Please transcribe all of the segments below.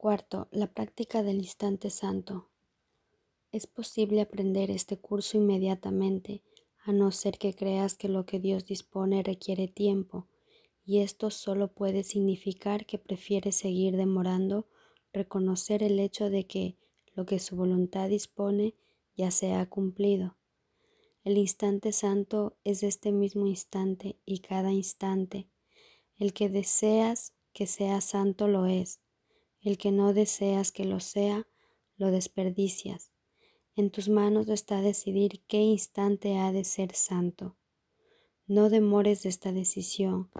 Cuarto, la práctica del instante santo. Es posible aprender este curso inmediatamente, a no ser que creas que lo que Dios dispone requiere tiempo, y esto solo puede significar que prefieres seguir demorando reconocer el hecho de que lo que su voluntad dispone ya se ha cumplido. El instante santo es este mismo instante y cada instante. El que deseas que sea santo lo es el que no deseas que lo sea, lo desperdicias. En tus manos está decidir qué instante ha de ser santo. No demores esta decisión,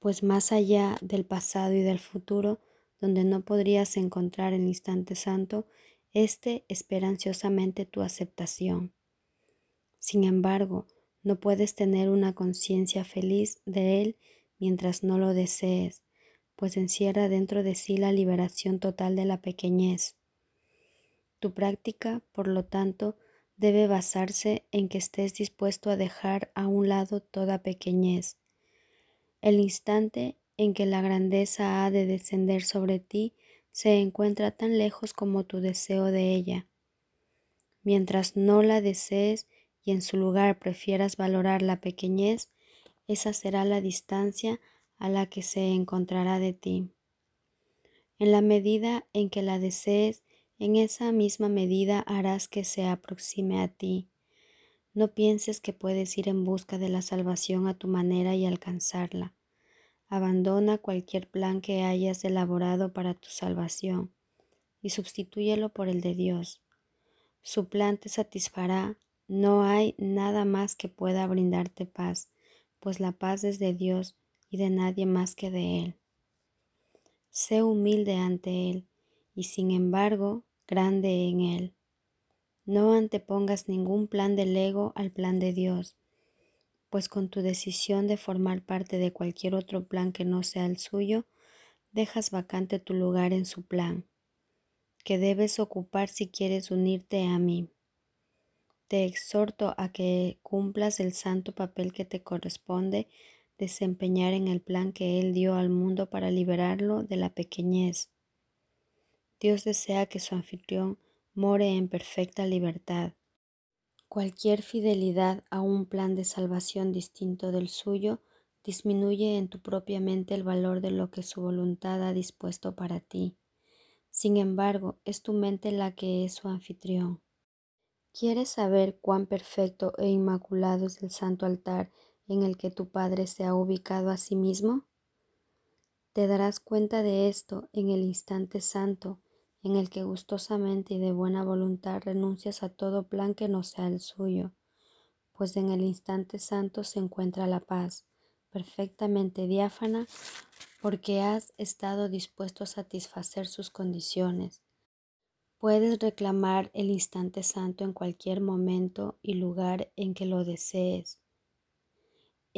pues más allá del pasado y del futuro, donde no podrías encontrar el instante santo, éste espera ansiosamente tu aceptación. Sin embargo, no puedes tener una conciencia feliz de él mientras no lo desees, pues encierra dentro de sí la liberación total de la pequeñez. Tu práctica, por lo tanto, debe basarse en que estés dispuesto a dejar a un lado toda pequeñez. El instante en que la grandeza ha de descender sobre ti se encuentra tan lejos como tu deseo de ella. Mientras no la desees y en su lugar prefieras valorar la pequeñez, esa será la distancia a la que se encontrará de ti. En la medida en que la desees, en esa misma medida harás que se aproxime a ti. No pienses que puedes ir en busca de la salvación a tu manera y alcanzarla. Abandona cualquier plan que hayas elaborado para tu salvación y sustitúyelo por el de Dios. Su plan te satisfará, no hay nada más que pueda brindarte paz, pues la paz es de Dios y de nadie más que de Él. Sé humilde ante Él y sin embargo grande en Él. No antepongas ningún plan del ego al plan de Dios, pues con tu decisión de formar parte de cualquier otro plan que no sea el suyo, dejas vacante tu lugar en su plan, que debes ocupar si quieres unirte a mí. Te exhorto a que cumplas el santo papel que te corresponde desempeñar en el plan que Él dio al mundo para liberarlo de la pequeñez. Dios desea que su anfitrión more en perfecta libertad. Cualquier fidelidad a un plan de salvación distinto del suyo disminuye en tu propia mente el valor de lo que su voluntad ha dispuesto para ti. Sin embargo, es tu mente la que es su anfitrión. ¿Quieres saber cuán perfecto e inmaculado es el santo altar en el que tu Padre se ha ubicado a sí mismo? Te darás cuenta de esto en el instante santo en el que gustosamente y de buena voluntad renuncias a todo plan que no sea el suyo, pues en el instante santo se encuentra la paz, perfectamente diáfana, porque has estado dispuesto a satisfacer sus condiciones. Puedes reclamar el instante santo en cualquier momento y lugar en que lo desees,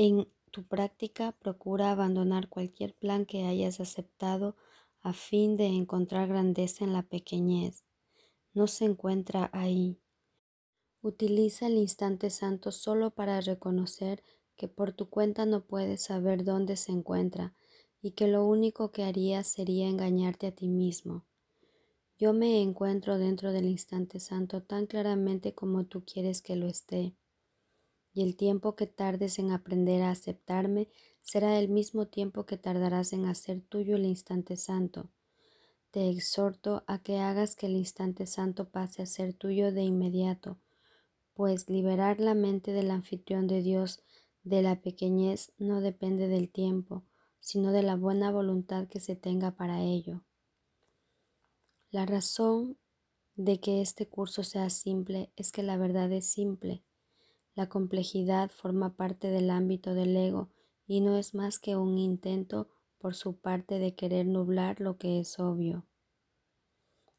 en tu práctica procura abandonar cualquier plan que hayas aceptado a fin de encontrar grandeza en la pequeñez. No se encuentra ahí. Utiliza el instante santo solo para reconocer que por tu cuenta no puedes saber dónde se encuentra y que lo único que harías sería engañarte a ti mismo. Yo me encuentro dentro del instante santo tan claramente como tú quieres que lo esté y el tiempo que tardes en aprender a aceptarme será el mismo tiempo que tardarás en hacer tuyo el instante santo. Te exhorto a que hagas que el instante santo pase a ser tuyo de inmediato, pues liberar la mente del anfitrión de Dios de la pequeñez no depende del tiempo, sino de la buena voluntad que se tenga para ello. La razón de que este curso sea simple es que la verdad es simple la complejidad forma parte del ámbito del ego y no es más que un intento por su parte de querer nublar lo que es obvio.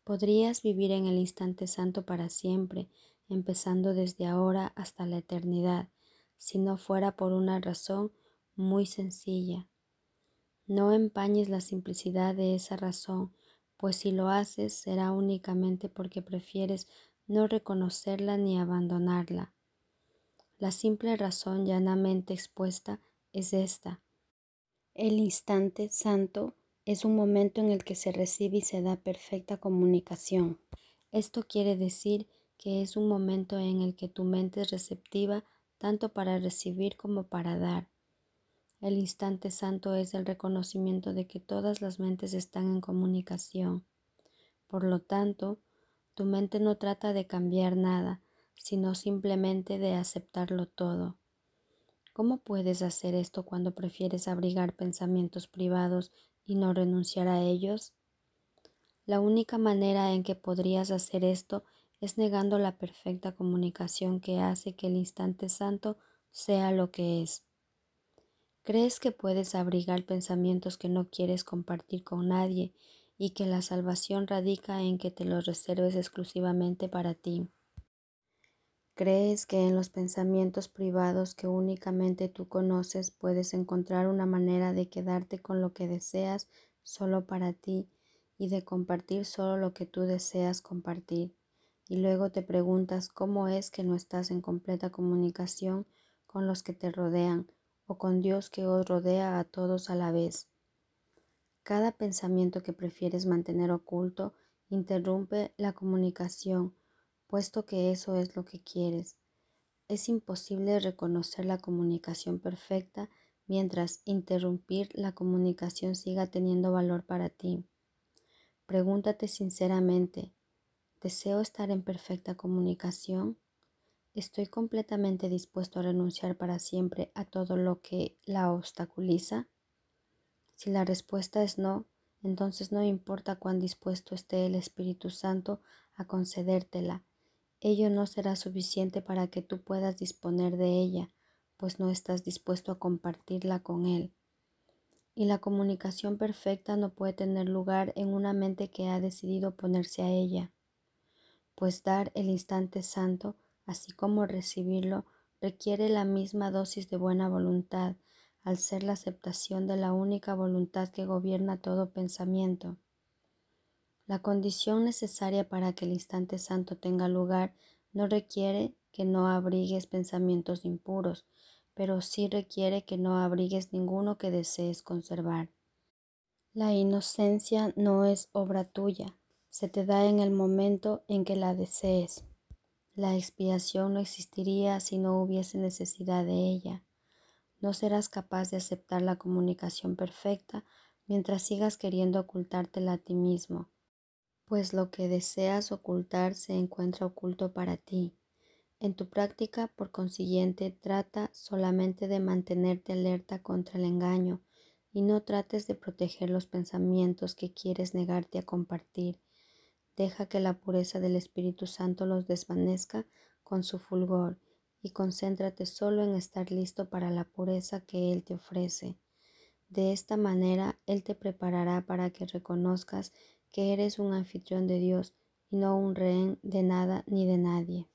Podrías vivir en el instante santo para siempre, empezando desde ahora hasta la eternidad, si no fuera por una razón muy sencilla. No empañes la simplicidad de esa razón, pues si lo haces será únicamente porque prefieres no reconocerla ni abandonarla. La simple razón llanamente expuesta es esta. El instante santo es un momento en el que se recibe y se da perfecta comunicación. Esto quiere decir que es un momento en el que tu mente es receptiva tanto para recibir como para dar. El instante santo es el reconocimiento de que todas las mentes están en comunicación. Por lo tanto, tu mente no trata de cambiar nada, sino simplemente de aceptarlo todo. ¿Cómo puedes hacer esto cuando prefieres abrigar pensamientos privados y no renunciar a ellos? La única manera en que podrías hacer esto es negando la perfecta comunicación que hace que el instante santo sea lo que es. ¿Crees que puedes abrigar pensamientos que no quieres compartir con nadie y que la salvación radica en que te los reserves exclusivamente para ti? ¿Crees que en los pensamientos privados que únicamente tú conoces puedes encontrar una manera de quedarte con lo que deseas solo para ti y de compartir solo lo que tú deseas compartir? Y luego te preguntas cómo es que no estás en completa comunicación con los que te rodean o con Dios que os rodea a todos a la vez. Cada pensamiento que prefieres mantener oculto interrumpe la comunicación, puesto que eso es lo que quieres. Es imposible reconocer la comunicación perfecta mientras interrumpir la comunicación siga teniendo valor para ti. Pregúntate sinceramente, ¿deseo estar en perfecta comunicación? ¿Estoy completamente dispuesto a renunciar para siempre a todo lo que la obstaculiza? Si la respuesta es no, entonces no importa cuán dispuesto esté el Espíritu Santo a concedértela, ello no será suficiente para que tú puedas disponer de ella, pues no estás dispuesto a compartirla con Él. Y la comunicación perfecta no puede tener lugar en una mente que ha decidido ponerse a ella, pues dar el instante santo así como recibirlo, requiere la misma dosis de buena voluntad, al ser la aceptación de la única voluntad que gobierna todo pensamiento. La condición necesaria para que el instante santo tenga lugar no requiere que no abrigues pensamientos impuros, pero sí requiere que no abrigues ninguno que desees conservar. La inocencia no es obra tuya, se te da en el momento en que la desees. La expiación no existiría si no hubiese necesidad de ella. No serás capaz de aceptar la comunicación perfecta mientras sigas queriendo ocultártela a ti mismo, pues lo que deseas ocultar se encuentra oculto para ti. En tu práctica, por consiguiente, trata solamente de mantenerte alerta contra el engaño y no trates de proteger los pensamientos que quieres negarte a compartir Deja que la pureza del Espíritu Santo los desvanezca con su fulgor y concéntrate solo en estar listo para la pureza que Él te ofrece. De esta manera Él te preparará para que reconozcas que eres un anfitrión de Dios y no un rehén de nada ni de nadie.